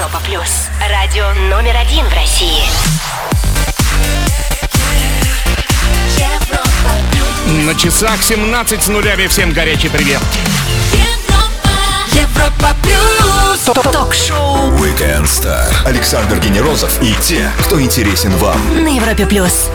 Европа плюс. Радио номер один в России. На часах 17 с нулями. Всем горячий привет. Европа плюс. Ток-шоу Weekend Star. Александр Генерозов и те, кто интересен вам. на Европе плюс.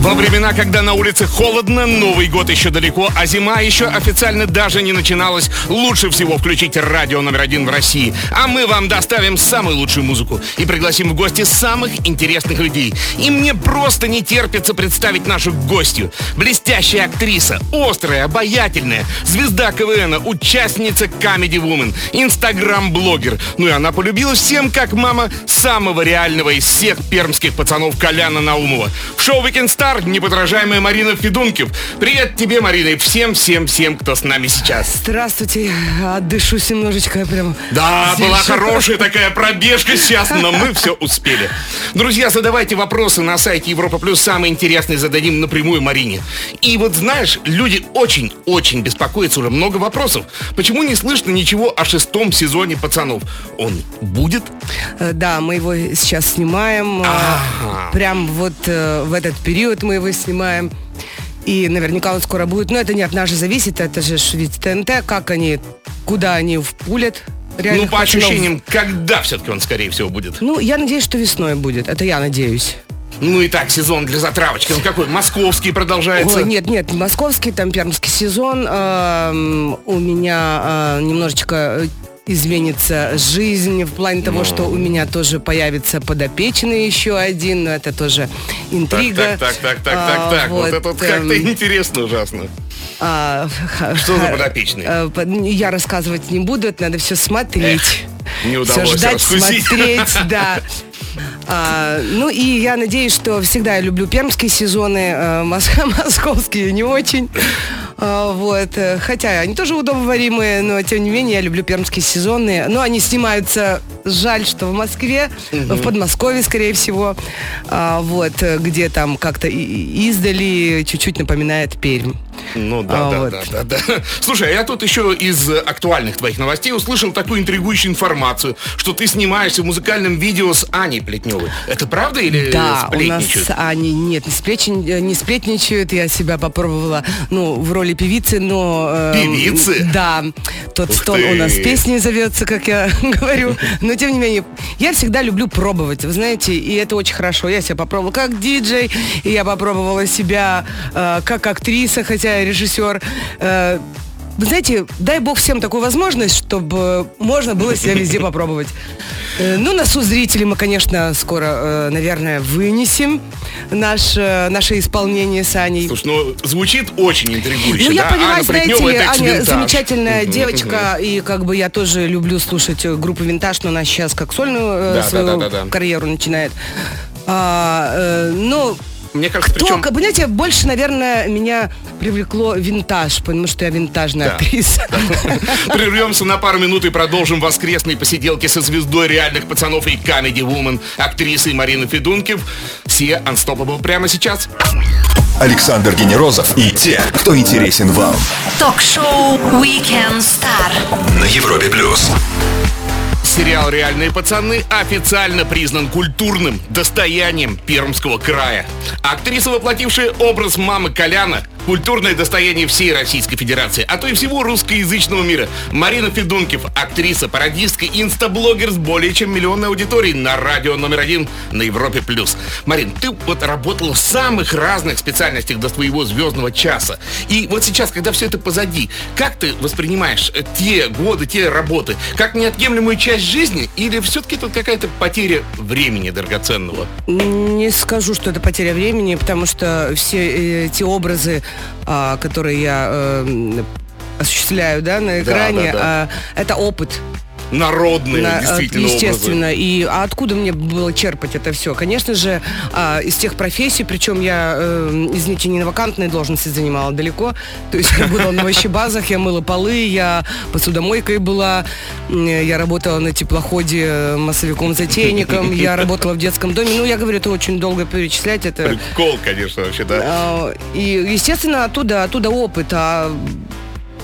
Во времена, когда на улице холодно, Новый год еще далеко, а зима еще официально даже не начиналась, лучше всего включить радио номер один в России. А мы вам доставим самую лучшую музыку и пригласим в гости самых интересных людей. И мне просто не терпится представить нашу гостью. Блестящая актриса, острая, обаятельная, звезда КВН, участница Comedy Woman, инстаграм-блогер. Ну и она полюбилась всем, как мама самого реального из всех пермских пацанов Коляна Наумова. В шоу Weekend Star неподражаемая Марина Федункив. Привет тебе, Марина, и всем-всем-всем, кто с нами сейчас. Здравствуйте, отдышусь немножечко прям. Да, была Здесь. хорошая такая пробежка сейчас, но мы все успели. Друзья, задавайте вопросы на сайте Европа Плюс. Самые интересные зададим напрямую Марине. И вот знаешь, люди очень-очень беспокоятся, уже много вопросов. Почему не слышно ничего о шестом сезоне «Пацанов»? Он будет? Э, Да, мы его сейчас снимаем. э, Ага. Прям вот э, в этот период мы его снимаем. И наверняка он скоро будет. Но это не от нас же зависит, это же ведь ТНТ, как они, куда они впулят. Ну, реальных по ощущениям, когда все-таки он, скорее всего, будет? Ну, я надеюсь, что весной будет. Это я надеюсь. Ну и так, сезон для затравочки. Он какой? Московский продолжается? Ой, нет, нет, московский, там пермский сезон. Эм, у меня э, немножечко э, изменится жизнь в плане того, что у меня тоже появится подопечный еще один, но это тоже интрига. так, так, так, так, А, так, так. Вот, это вот как-то эм, интересно ужасно. а, Что за ха- подопечный? э, Я рассказывать не буду, это надо все смотреть. не Всё удалось ждать, раскусить. смотреть, да. А, ну и я надеюсь, что всегда я люблю пермские сезоны, мос- московские не очень. А, вот, э, хотя они тоже удобоваримые, но тем не менее я люблю пермские сезоны. Но они снимаются, жаль, что в Москве, в Подмосковье, скорее всего, А, вот, э, где там как-то издали чуть-чуть напоминает Пермь. Ну да, А, да, вот. да, да, да. Слушай, а я тут еще из э, актуальных твоих новостей услышал такую интригующую информацию, что ты снимаешься в музыкальном видео с Аней Плетневой. Это правда или Да, у нас сплетничают? они нет, не, сплечен- не сплетничают. Я себя попробовала, ну, в роли певицы, но... э, Певицы? Да. Тот Ух стон у нас ты. песней зовется, как я говорю. Но, тем не менее, я всегда люблю пробовать, вы знаете, и это очень хорошо. Я себя попробовала как диджей, и я попробовала себя э, как актриса, хотя я режиссер. Э, вы знаете, дай бог всем такую возможность, чтобы можно было себя везде попробовать. Э, Ну, на суд зрителей мы, конечно, скоро, э, наверное, вынесем наше, наше исполнение с Аней. Слушай, ну звучит очень интригующе, Ну, я да? понимаю, Анна знаете Аня замечательная девочка, и как бы я тоже люблю слушать э, группу Винтаж, но она сейчас как сольную э, Да, свою да, да, да, да. карьеру начинает. А, э, ну, Мне кажется, кто, причем... знаете, больше, наверное, меня привлекло винтаж, потому что я винтажная Да. актриса. Прервемся на пару минут и продолжим воскресные посиделки со звездой реальных пацанов и Comedy Woman, актрисой Марины Федункив. Все Unstoppable прямо сейчас. Александр Генерозов и те, кто интересен вам. Ток-шоу Weekend Star. На Европе плюс. Сериал «Реальные пацаны» официально признан культурным достоянием Пермского края. Актриса, воплотившая образ мамы Коляна, культурное достояние всей Российской Федерации, а то и всего русскоязычного мира. Марина Федункив, актриса, пародистка, инстаблогер с более чем миллионной аудиторией на радио номер один на Европе+. плюс. Марин, ты вот работала в самых разных специальностях до твоего звездного часа. И вот сейчас, когда все это позади, как ты воспринимаешь э, те годы, те работы, как неотъемлемую часть жизни или все-таки тут какая-то потеря времени драгоценного? Не скажу, что это потеря времени, потому что все эти образы, а, которые я э, осуществляю да, на экране, да, да. а, это опыт. Народные, На- действительно, э, естественно. образы. И а откуда мне было черпать это все? Конечно же, а, из тех профессий, причем я, э, извините, не на вакантной должности занимала далеко. То есть я была на овощебазах, я мыла полы, я посудомойкой была, я работала на теплоходе э, массовиком-затейником, я работала в детском доме. Ну, я говорю, это очень долго перечислять. Это Прикол, конечно, вообще, да. а, И, естественно, оттуда, оттуда опыт. А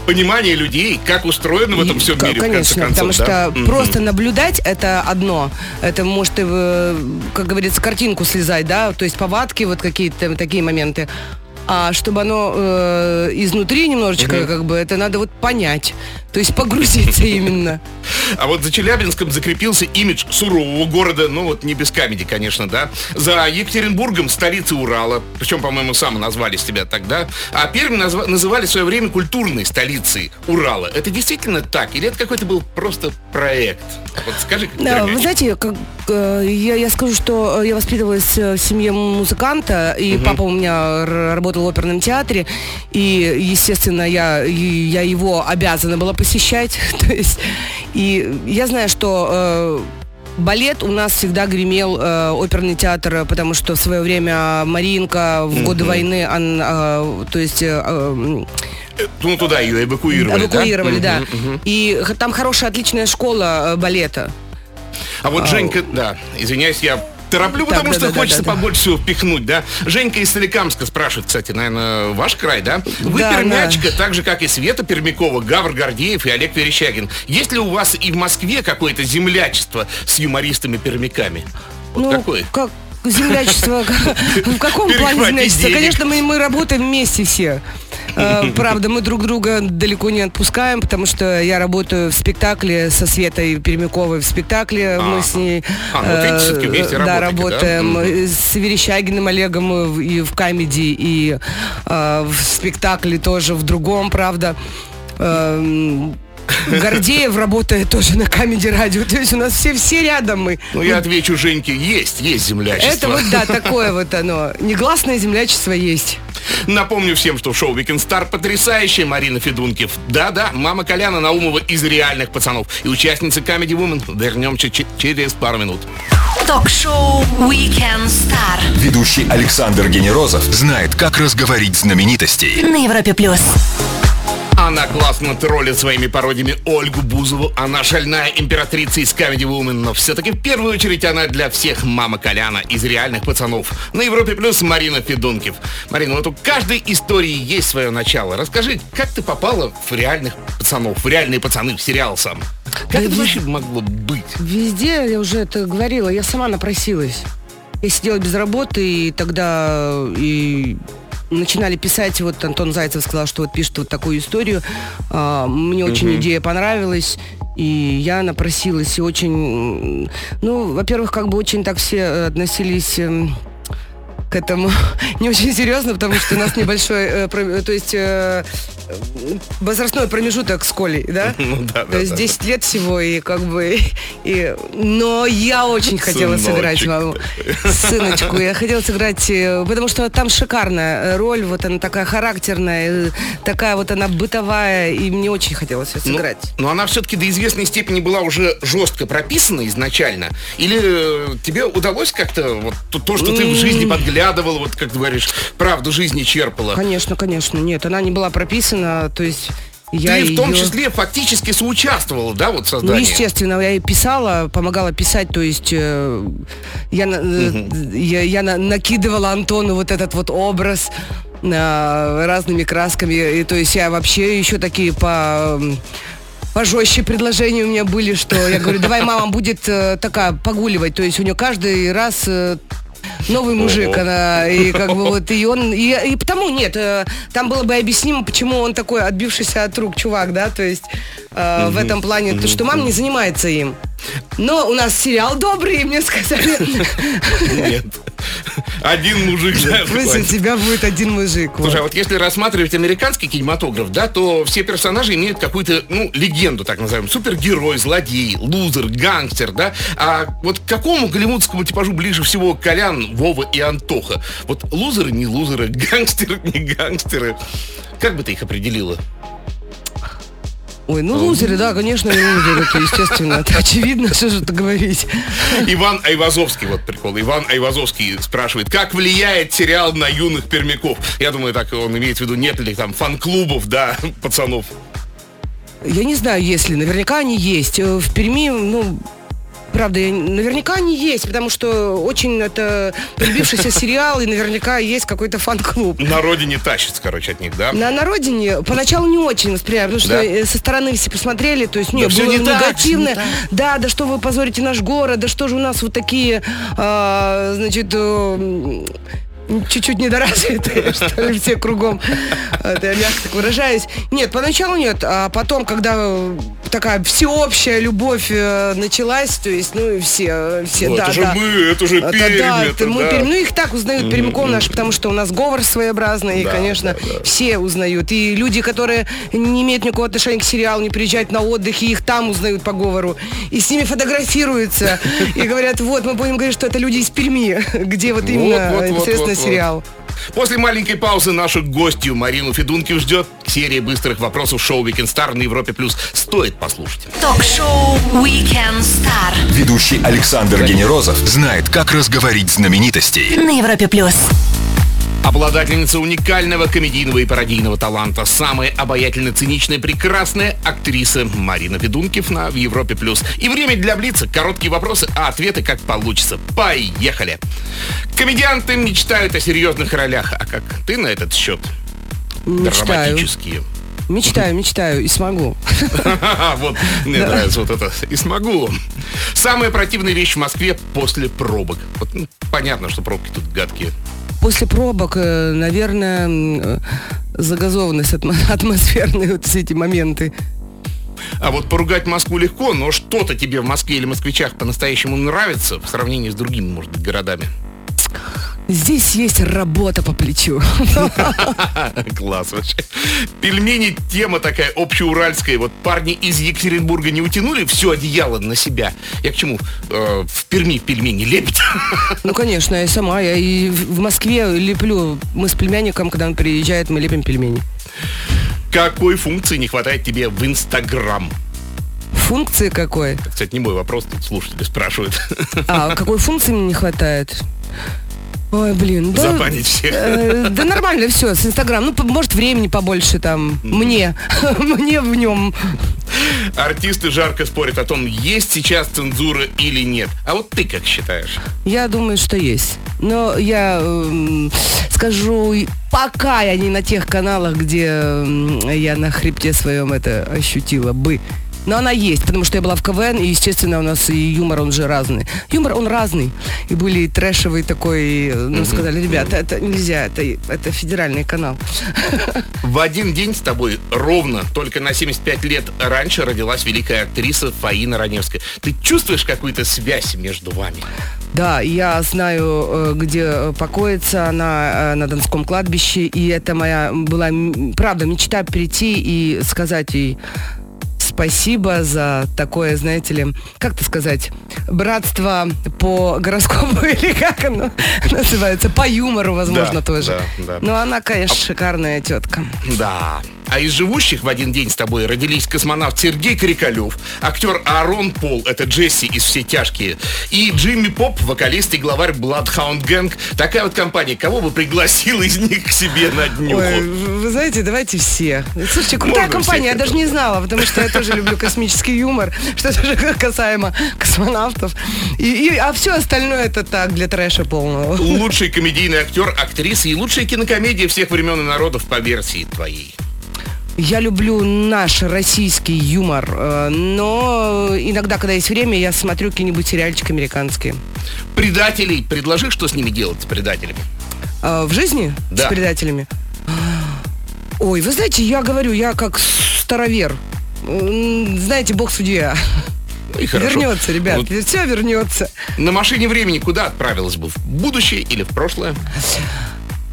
понимание людей, как устроено в этом всем К- мире, Конечно, концов. потому что да? Мгм. просто наблюдать это одно. Это может, как говорится, картинку слезать, да, то есть повадки, вот какие-то такие моменты. А чтобы оно э, изнутри немножечко, как бы, это надо вот понять. То есть погрузиться именно. А вот за Челябинском закрепился имидж сурового города, ну вот не без камеди, конечно, да. За Екатеринбургом столицей Урала, причем, по-моему, сам назвали себя тогда. А Пермь назва- называли в свое время культурной столицей Урала. Это действительно так? Или это какой-то был просто проект? Вот скажи, как Да, вы знаете, как, э, я, я скажу, что э, я воспитывалась э, в семье музыканта, и папа у меня работал в оперном театре, и, естественно, я, я его обязана была посещать. То есть, и я знаю, что э, балет у нас всегда гремел э, оперный театр, потому что в свое время Маринка в годы войны, он, э, то есть э, Ну, туда ее эвакуировали, эвакуировали, да. Мгм, мгм. И х- там хорошая, отличная школа э, балета. А вот Женька, да, извиняюсь, я тороплю, потому да, что да, хочется да, побольше впихнуть, да. Женька из Соликамска спрашивает, кстати, наверное, ваш край, да? Вы пермячка, так же, как и Света Пермякова, Гавр Гордеев и Олег Верещагин. Есть ли у вас и в Москве какое-то землячество с юмористами-пермяками? Вот ну, какое? как землячество, в каком плане землячество? Конечно, мы, мы работаем вместе все. Э, Правда, мы друг друга далеко не отпускаем, потому что я работаю в спектакле со Светой Пермяковой в спектакле. Мы с ней А, ну, э, да, работаем. С Верещагиным Олегом и в комедии, и э, в спектакле тоже, в другом, правда. Гордеев работает тоже на Камеди Радио. То есть у нас все, все рядом мы. Ну, я отвечу Женьке, есть, есть землячество. Это вот, да, такое вот оно. Негласное землячество есть. Напомню всем, что в шоу Weekend Star потрясающая Марина Федункив. Да-да, мама Коляна Наумова из реальных пацанов. И участница Comedy Woman. Вернемся че- через пару минут. Ток-шоу Weekend Star Ведущий Александр Генерозов знает, как разговорить знаменитостей. на Европе плюс. Она классно троллит своими пародиями Ольгу Бузову. Она шальная императрица из Comedy Woman. Но все-таки в первую очередь она для всех мама Коляна из реальных пацанов. На Европе Плюс Марина Федункив. Марина, вот у каждой истории есть свое начало. Расскажи, как ты попала в реальных пацанов, в реальные пацаны, в сериал сам? Как это вообще могло быть? Везде, я уже это говорила, я сама напросилась. Я сидела без работы, и тогда и начинали писать, вот Антон Зайцев сказал, что вот пишет вот такую историю. А, Мне очень идея понравилась, и я напросилась, и очень, ну, во-первых, как бы очень так все э, относились эм, к этому не очень серьезно, потому что у нас небольшой, э, про- то есть э, возрастной промежуток с Колей, да? Ну да, То да, есть да. 10 лет всего, и как бы... И, но я очень хотела Сыночек сыграть маму. Сыночку. Я хотела сыграть, э, потому что там шикарная роль, вот она такая характерная, э, такая вот она бытовая, и мне очень хотелось ее Ну, сыграть. но она все-таки до известной степени была уже жестко прописана изначально. Или э, тебе удалось как-то вот то, то, что ты в жизни подглядывала, вот как ты говоришь, правду жизни черпала? Конечно, конечно, нет, она не была прописана, то есть я ты в том числе фактически соучаствовала, да, вот в Ну, создании? естественно, я и писала, помогала писать, то есть э, я, э, я, я на- накидывала Антону вот этот вот образ э, разными красками, и, то есть я вообще еще такие по пожестче предложения у меня были, что я говорю, давай мама будет э, такая погуливать, то есть у нее каждый раз э, новый мужик, она, и как бы вот, и он, и, и потому нет, э, там было бы объяснимо, почему он такой отбившийся от рук чувак, да, то есть э, в этом плане, то, что мама не занимается им. Но у нас сериал добрый, мне сказали, Нет. Один мужик, знаешь, «Пусть у хватит. тебя будет один мужик. вот». Слушай, а вот если рассматривать американский кинематограф, да, то все персонажи имеют какую-то, ну, легенду, так называемую. Супергерой, злодей, лузер, гангстер, да. А вот к какому голливудскому типажу ближе всего Колян, Вова и Антоха? Вот лузеры, не лузеры, гангстеры, не гангстеры. Как бы ты их определила? Ой, ну лузеры, да, конечно, не лузеры, это естественно, это очевидно, что же это говорить. Иван Айвазовский, вот прикол. Иван Айвазовский спрашивает, как влияет сериал на юных пермяков? Я думаю, так он имеет в виду, нет ли там фан-клубов, да, пацанов. Я не знаю, есть ли, наверняка они есть. Э, В Перми, ну, правда. Я- Наверняка они есть, потому что очень это полюбившийся сериал, и наверняка есть какой-то фан-клуб. На родине тащится, короче, от них, да? На, на родине поначалу не очень воспринимали, потому что Да. э, со стороны все посмотрели, то есть нет, всё было не так, негативно. не так. Да, да что вы позорите наш город, да что же у нас вот такие, а, значит, э, чуть-чуть недоразвитые, что ли, все кругом. Я мягко так выражаюсь. Нет, поначалу нет, а потом, когда э, такая всеобщая любовь э, началась, то есть, ну и все, все, Ну, да, это же да. мы, это же Пермь, да, это это мы да. Пермь. Ну, их так узнают пермяков наш, потому что у нас говор своеобразный, и, конечно, да, да. все узнают. И люди, которые не имеют никакого отношения к сериалу, не приезжают на отдых, и их там узнают по говору. И с ними фотографируются. И говорят, вот, мы будем говорить, что это люди из Перми, где вот именно вот, вот, вот, вот. Сериал. После маленькой паузы нашу гостью Марину Федункив ждет серия быстрых вопросов шоу Weekend Star на Европе+. плюс. Стоит послушать. Ток-шоу Weekend Star Ведущий Александр Генерозов знает, как разговорить знаменитостей. на Европе плюс. Обладательница уникального комедийного и пародийного таланта, самая обаятельно циничная, прекрасная актриса Марина Федункив на Европе+. плюс. И время для Блица. Короткие вопросы, а ответы как получится. Поехали! Комедианты мечтают о серьезных ролях. А как ты на этот счет? Мечтаю. Драматические. Мечтаю, мечтаю и смогу. Вот, мне нравится вот это. И смогу. Самая противная вещь в Москве после пробок. Ну, понятно, что пробки тут гадкие. После пробок, э, наверное, э, загазованность атмо- атмосферные вот все эти моменты. А вот поругать Москву легко, но что-то тебе в Москве или москвичах по-настоящему нравится в сравнении с другими, может быть, городами. Здесь есть работа по плечу. Класс вообще. Пельмени тема такая общеуральская. Вот парни из Екатеринбурга не утянули все одеяло на себя. Я к чему? Э, в Перми пельмени лепят. Ну, конечно, я сама. Я и в Москве леплю. Мы с племянником, когда он приезжает, мы лепим пельмени. Какой функции не хватает тебе в Инстаграм? Функции какой? Это, Кстати, не мой вопрос, тут слушатели спрашивают. А, какой функции мне не хватает? Ой, блин. Да, Забанить всех. э, да нормально все, с Инстаграм. Ну, может, времени побольше там. Мне. Мне в нем. Артисты жарко спорят о том, есть сейчас цензура или нет. А вот ты как считаешь? Я думаю, что есть. Но я эм, скажу, пока я не на тех каналах, где эм, я на хребте своем это ощутила бы. Но она есть, потому что я была в КВН, и, естественно, у нас и юмор, он же разный. Юмор, он разный. И были и трэшевый такой, ну, сказали, ребята, это нельзя, это, это федеральный канал. В один день с тобой ровно, только на 75 лет раньше родилась великая актриса Фаина Раневская. Ты чувствуешь какую-то связь между вами? Да, я знаю, э, где покоится она э, на Донском кладбище, и это моя была, правда, мечта прийти и сказать ей спасибо за такое, знаете ли, как это сказать, братство по гороскопу или как оно называется, по юмору, возможно, Да, тоже. да, да. Но она, конечно, шикарная тетка. Да. А из живущих в один день с тобой родились космонавт Сергей Крикалев, актер Аарон Пол, это Джесси из «Все тяжкие», и Джимми Поп, вокалист и главарь Bloodhound Gang. Такая вот компания. Кого бы пригласил из них к себе на? Ой, вы знаете, давайте все. Слушайте, крутая Можно компания, я даже не знала, потому что я тоже люблю космический юмор, что тоже касаемо космонавтов. И, и- а все остальное это так, для трэша полного. Лучший комедийный актер, актриса и лучшая кинокомедия всех времен и народов по версии твоей. Я люблю наш российский юмор, э, но иногда, когда есть время, я смотрю какие-нибудь сериальчики американские. Предателей. Предложи, что с ними делать, с предателями. А, в жизни Да. с предателями? Ой, вы знаете, я говорю, я как старовер. Знаете, бог судья. Ну и хорошо. Вернется, ребят, Вот все вернется. на машине времени куда отправилась бы? В будущее или в прошлое?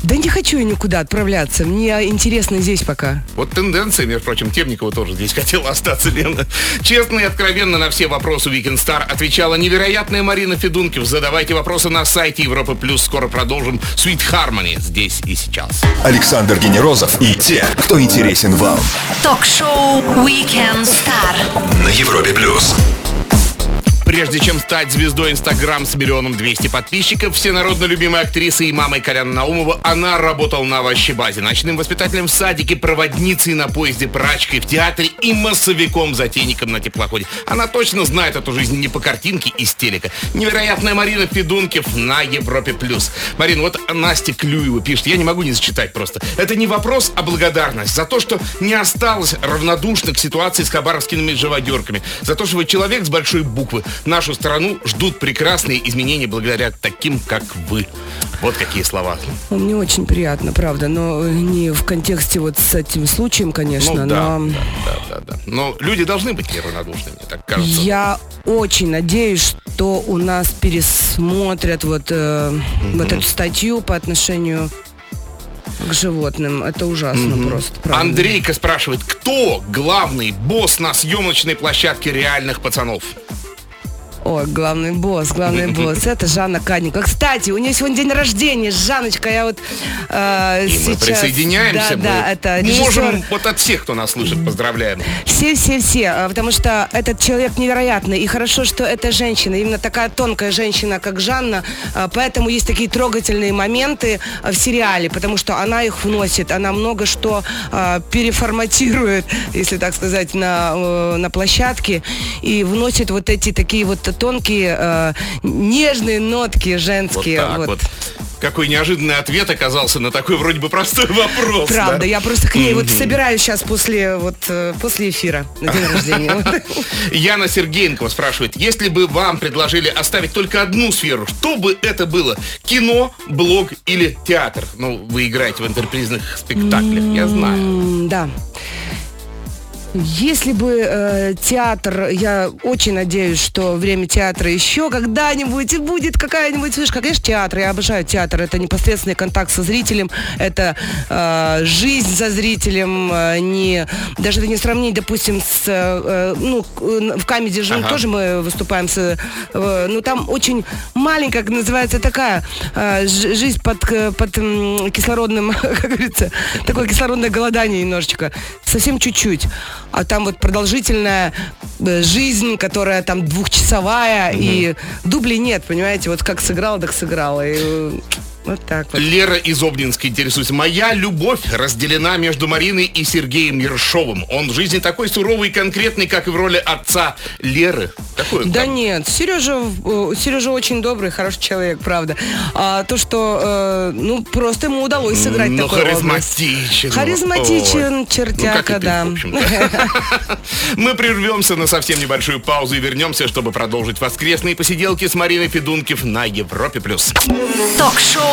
Да не хочу я никуда отправляться. Мне интересно здесь пока. Вот тенденция, между прочим, Темникова тоже здесь хотела остаться, Лена. Честно и откровенно на все вопросы Weekend Star отвечала невероятная Марина Федункив. Задавайте вопросы на сайте Европы Плюс. Скоро продолжим Sweet Harmony здесь и сейчас. Александр Генерозов и те, кто интересен вам. Ток-шоу Weekend Star. На Европе плюс. Прежде чем стать звездой Инстаграм с миллионом двести подписчиков, всенародно любимой актрисой и мамой Коляна Наумова, она работала на овощебазе, ночным воспитателем в садике, проводницей на поезде, прачкой в театре и массовиком-затейником на теплоходе. Она точно знает эту жизнь не по картинке из телека. Невероятная Марина Федункив на Европе+. плюс. Марин, вот Настя Клюева пишет, я не могу не зачитать просто. Это не вопрос, а благодарность за то, что не осталось равнодушно к ситуации с хабаровскими живодерками. За то, что вы человек с большой буквы. Нашу страну ждут прекрасные изменения благодаря таким, как вы. Вот какие слова. Ну, Мне очень приятно, правда, но не в контексте вот с этим случаем, конечно, Ну да, но да, да, да, да. Но люди должны быть неравнодушны, мне так кажется. я очень надеюсь, что у нас пересмотрят вот, э, вот эту статью по отношению к животным. Это ужасно просто, правда. Андрейка спрашивает, кто главный босс на съемочной площадке реальных пацанов? Ой, главный босс, главный босс. Это Жанна Кадникова. Кстати, у нее сегодня день рождения. Жанночка, я вот э, И мы сейчас... присоединяемся. Да, мы да, это режиссер. Можем вот от всех, кто нас слышит, поздравляем. Все-все-все, а, потому что этот человек невероятный. И хорошо, что это женщина, именно такая тонкая женщина, как Жанна. А, Поэтому есть такие трогательные моменты а, в сериале, потому что она их вносит. Она много что а, переформатирует, если так сказать, на, э, на площадке. И вносит вот эти такие вот тонкие, э, нежные нотки Вот женские. так вот. Какой неожиданный ответ оказался на такой вроде бы простой вопрос. Правда, да? я просто к ней вот собираюсь сейчас после, вот, э, после эфира на день рождения. Вот. Яна Сергеенкова спрашивает, если бы вам предложили оставить только одну сферу, что бы это было? Кино, блог или театр? Ну, вы играете в интерпризных спектаклях, я знаю. Да. Если бы э, театр, я очень надеюсь, что время театра еще когда-нибудь и будет какая-нибудь фишка. Конечно, театр, я обожаю театр. Это непосредственный контакт со зрителем, это э, жизнь за зрителем. э, не, даже это не сравнить, допустим, с, э, ну, э, в Камеди же Ага. тоже мы выступаем с, э, ну, там очень маленькая, как называется, такая э, жизнь под, под м, кислородным, как говорится, такое кислородное голодание немножечко, совсем чуть-чуть. А там вот продолжительная э, жизнь, которая там двухчасовая, и дублей нет, понимаете, вот как сыграл, так сыграл. И э, вот так вот. Лера из Обнинска интересуется. Моя любовь разделена между Мариной и Сергеем Ершовым. Он в жизни такой суровый и конкретный, как и в роли отца Леры. Какой он Да там? нет, Сережа, э, Сережа очень добрый, хороший человек, правда. А то, что, э, ну, просто ему удалось сыграть Ну, такой образ. харизматичен. Харизматичен, Ой. чертяка, ну, и ты, да. Мы прервемся на совсем небольшую паузу и вернемся, чтобы продолжить воскресные посиделки с Мариной Федункив на Европе+. плюс. Ток-шоу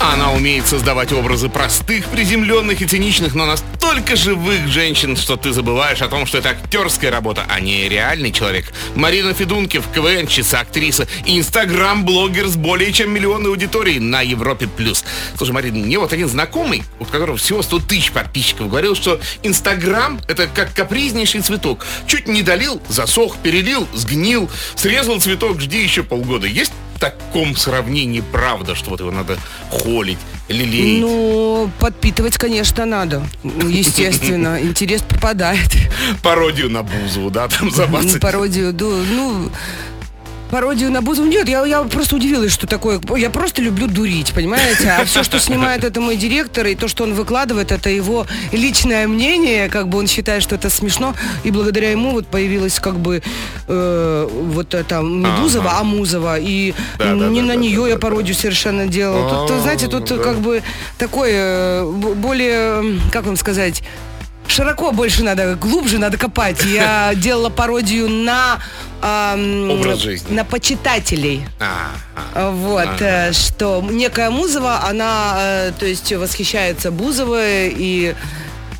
Она умеет создавать образы простых, приземленных и циничных, но настолько живых женщин, что ты забываешь о том, что это актерская работа, а не реальный человек. Марина Федункив, КВН-чица, актриса и инстаграм-блогер с более чем миллионной аудиторией на Европе+. плюс. Слушай, Марина, мне вот один знакомый, у которого всего 100 тысяч подписчиков, говорил, что инстаграм — это как капризнейший цветок. Чуть не долил, засох, перелил, сгнил, срезал цветок, жди еще полгода. Есть таком сравнении правда, что вот его надо холить, лелеять? Ну, подпитывать, конечно, надо. Ну, Естественно, интерес пропадает. Пародию на Бузову, да, там Ну, забацать. Пародию, да, ну... Пародию на Бузову. Нет, я, я просто удивилась, что такое. Я просто люблю дурить, понимаете? А все, что снимает, это мой директор, и то, что он выкладывает, это его личное мнение, как бы он считает, что это смешно, и благодаря ему вот появилась как бы э, вот это не Бузова, а Музова, и Да, да, не да, на нее я пародию совершенно делала. Тут, А, знаете, тут как бы такой э, более, как вам сказать, широко больше надо, глубже надо копать. Я делала пародию на Образ жизни. на почитателей. А, а. Вот, э, что некая Музова, она, э, то есть, восхищается Бузовой и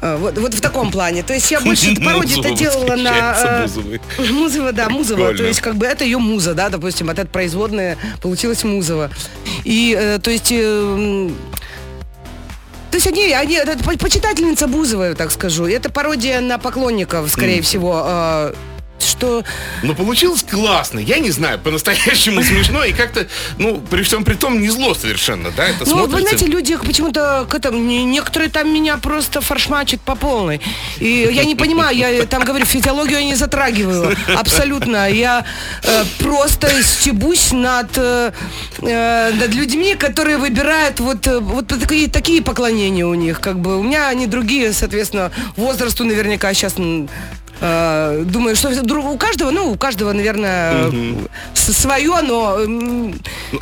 э, вот, вот в таком плане. То есть я больше пародию-то Музова делала на... э. Музова, да, Музова. Прикольно. То есть как бы это ее муза, да, допустим, от этой производная получилась Музова. И, э, то есть... э, то есть они, они, это по- почитательница Бузовой, так скажу. Это пародия на поклонников, скорее всего. э, что... Но получилось классно. Я не знаю, по-настоящему смешно и как-то, ну, при всем при том, не зло совершенно, да? Это Ну, вы смотрится... знаете, люди почему-то к этому, не- некоторые там меня просто фаршмачат по полной. И я не понимаю, я там говорю, физиологию я не затрагиваю. Абсолютно. Я э, просто стебусь над, э, э, над людьми, которые выбирают вот, э, вот такие, такие поклонения у них. Как бы у меня они другие, соответственно, возрасту наверняка сейчас думаю, что у каждого, ну, у каждого, наверное, с- свое, но м,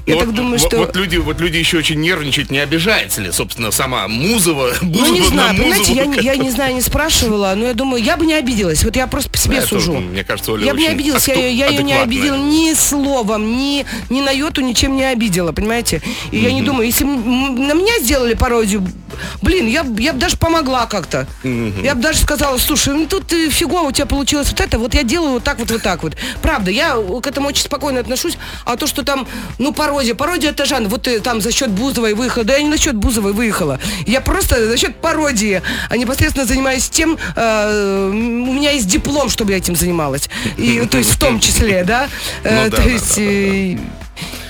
я Ну, так вот- думаю, вот- что... Вот люди, вот люди еще очень нервничают, не обижается ли, собственно, сама Музова, Ну, не знаю, на понимаете, я, не- я не знаю, не спрашивала, но я думаю, я бы не обиделась. Вот я просто по себе Да, это, сужу. мне кажется, Оля я бы не обиделась, я, я ее не обидела ни словом, ни, ни на йоту ничем не обидела, понимаете? И я не думаю, если на меня сделали пародию, блин, я, я бы даже помогла как-то. Я бы даже сказала, слушай, ну тут э, фигово у тебя получилось вот это, вот я делаю вот так вот, вот так вот. Правда, я к этому очень спокойно отношусь, а то, что там, ну, пародия, пародия это жанр, вот ты там за счет Бузовой выехала, да я не за счет Бузовой выехала, я просто за счет пародии, а непосредственно занимаюсь тем, э, у меня есть диплом, чтобы я этим занималась, и, то есть в том числе, да, Э, Ну да, то есть э,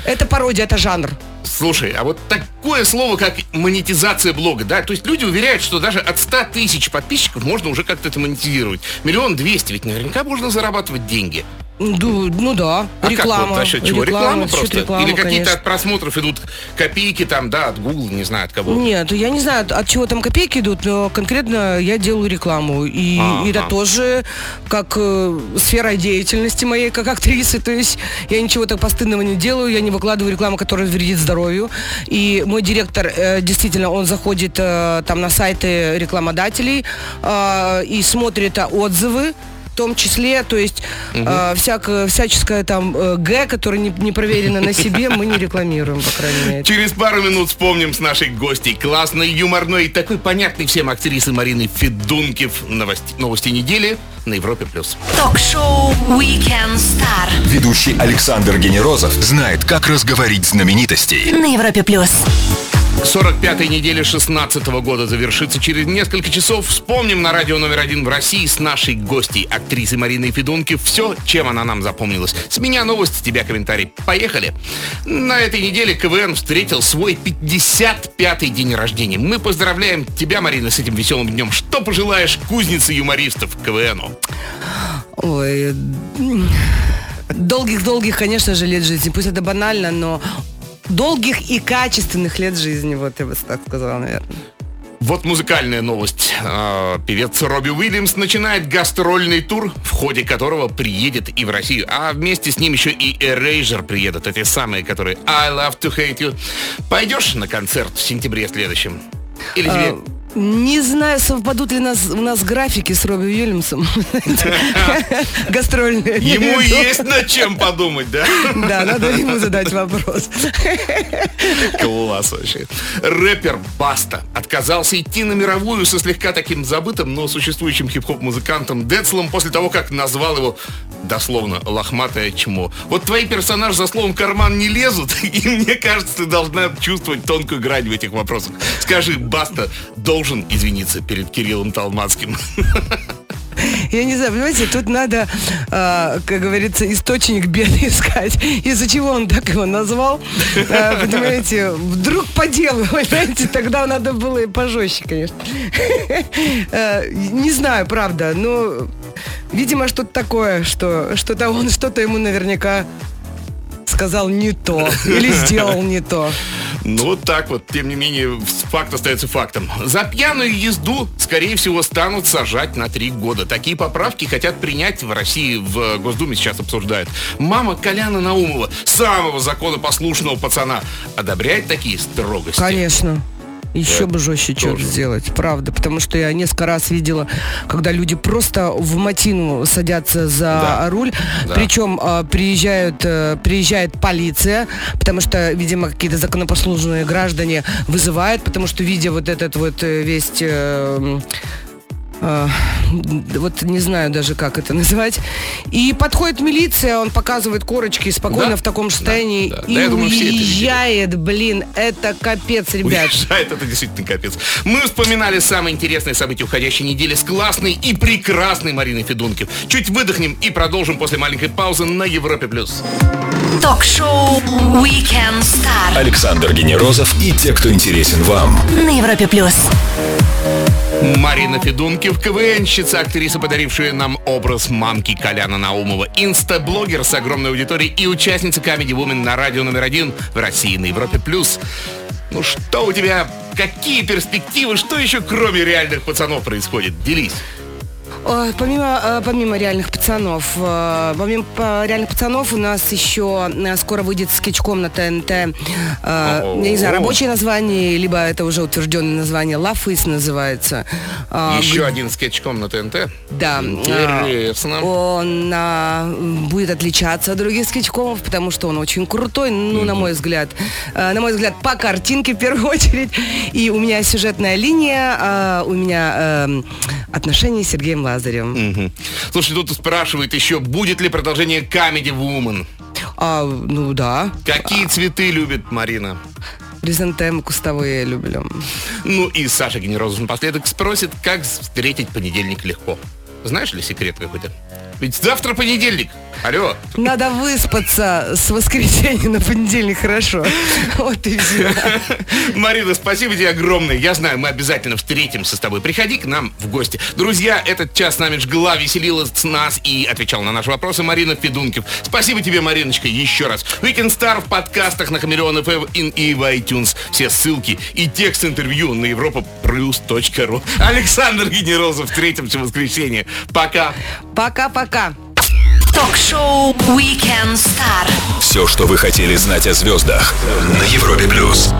это пародия, это жанр. Слушай, а вот такое слово, как монетизация блога, да, то есть люди уверяют, что даже от 100 тысяч подписчиков можно уже как-то это монетизировать. Миллион двести, ведь наверняка можно зарабатывать деньги. Ну, ну да, А реклама. как вот, за счет чего? Реклама, счет просто? рекламы, Или какие-то от просмотров идут копейки там, да, от Google, не знаю от кого. Нет, я не знаю, от чего там копейки идут, но конкретно я делаю рекламу. И Ага. это тоже как э, сфера деятельности моей, как актрисы. То есть я ничего так постыдного не делаю, я не выкладываю рекламу, которая вредит здоровью. И мой директор, э, действительно, он заходит э, там на сайты рекламодателей э, и смотрит э, отзывы. В том числе, то есть э, всякое, всяческое там э, Г, которое не, не проверено на себе, мы не рекламируем, по крайней мере. Через пару минут вспомним с нашей гостей классной, юморной и такой понятной всем актрисы Марины Федункив новости, новости недели на Европе+. плюс. Ток-шоу Weekend Star Ведущий Александр Генерозов знает, как разговорить знаменитостей. на Европе плюс. 45-й неделе 16 года завершится через несколько часов. Вспомним на радио номер один в России с нашей гостей, актрисой Мариной Федунки, все, чем она нам запомнилась. С меня новость, с тебя комментарий. Поехали. На этой неделе КВН встретил свой 55-й день рождения. Мы поздравляем тебя, Марина, с этим веселым днем. Что пожелаешь кузнице юмористов КВНу? Ой, долгих-долгих, конечно же, лет жизни. Пусть это банально, но долгих и качественных лет жизни, вот я бы так сказала, наверное. Вот музыкальная новость. А, Певец Робби Уильямс начинает гастрольный тур, в ходе которого приедет и в Россию. А вместе с ним еще и Erasure приедут. Эти самые, которые I Love to Hate You. Пойдешь на концерт в сентябре следующем? Или тебе... Не знаю, совпадут ли нас, у нас графики с Робби Уильямсом. Гастрольные. Ему есть над чем подумать, да? Да, надо ему задать вопрос. Класс вообще. Рэпер Баста отказался идти на мировую со слегка таким забытым, но существующим хип-хоп музыкантом Децлом после того, как назвал его дословно лохматое чмо. Вот твои персонажи за словом карман не лезут, и мне кажется, ты должна чувствовать тонкую грань в этих вопросах. Скажи, Баста должен извиниться перед Кириллом Талмацким. Я не знаю, понимаете, тут надо, а, как говорится, источник беды искать. Из-за чего он так его назвал? А, понимаете, вдруг по делу, понимаете, тогда надо было и пожестче, конечно. А, не знаю, правда, но, видимо, что-то такое, что что-то он, что-то ему наверняка сказал не то или сделал не то. Ну вот так вот, тем не менее, факт остается фактом. За пьяную езду, скорее всего, станут сажать на три года. Такие поправки хотят принять в России, в Госдуме сейчас обсуждают. Мама Коляна Наумова, самого законопослушного пацана, одобряет такие строгости? Конечно. Еще Я бы жестче что-то сделать, правда. Потому что я несколько раз видела, когда люди просто в матину садятся за Да. руль. Да. Причем а, приезжают, э, приезжает полиция, потому что, видимо, какие-то законопослушные граждане вызывают, потому что, видя вот этот вот э, весь... э, э, вот не знаю даже, как это называть. И подходит милиция, он показывает корочки спокойно Да? в таком состоянии Да, да. и Да, я думаю, все это уезжает, блин, это капец, ребят. Уезжает, это действительно капец. Мы вспоминали самые интересные события уходящей недели с классной и прекрасной Мариной Федункив. Чуть выдохнем и продолжим после маленькой паузы на Европе+. плюс. Ток-шоу Weekend Star Александр Генерозов и те, кто интересен вам. на Европе плюс. Марина Федункив, КВНщица, актриса, подарившая нам образ мамки Коляна Наумова, инстаблогер с огромной аудиторией и участница Comedy Woman на радио номер один в России на Европе+. плюс. Ну что у тебя, какие перспективы, что еще кроме реальных пацанов происходит? Делись. Ой, Помимо, э, помимо реальных пацанов, э, помимо э, реальных пацанов у нас еще э, скоро выйдет скетчком на ТНТ, э, я не знаю, рабочее название, либо это уже утвержденное название, Лафыс называется. Еще один скетчком на ТНТ? Да. Интересно. Он а, будет отличаться от других скетчкомов, потому что он очень крутой, ну, на мой взгляд. На мой взгляд, по картинке в первую очередь. И у меня сюжетная линия, у меня эм, отношения с Сергеем Лазаревым. Мгм. Слушай, тут спрашивают еще, будет ли продолжение Comedy Woman? А, ну да, Какие цветы любит Марина? хризантемы кустовые я люблю. Ну и Саша Генерозов напоследок спросит, как встретить понедельник легко. Знаешь ли секрет какой-то? Ведь завтра понедельник. Алло. Надо выспаться с воскресенья на понедельник хорошо. Вот и все. Марина, спасибо тебе огромное. Я знаю, мы обязательно встретимся с тобой. Приходи к нам в гости. Друзья, этот час с нами жгла, веселила с нас и отвечала на наши вопросы Марина Федункив. Спасибо тебе, Мариночка, еще раз. Weekend Star в подкастах на Хамелеон FM и в iTunes. Все ссылки и текст интервью на europaplus.ru. Александр Генерозов. Встретимся в воскресенье. Пока. Пока-пока. Ток-шоу Weekend Star. Все, что вы хотели знать о звездах на Европе плюс.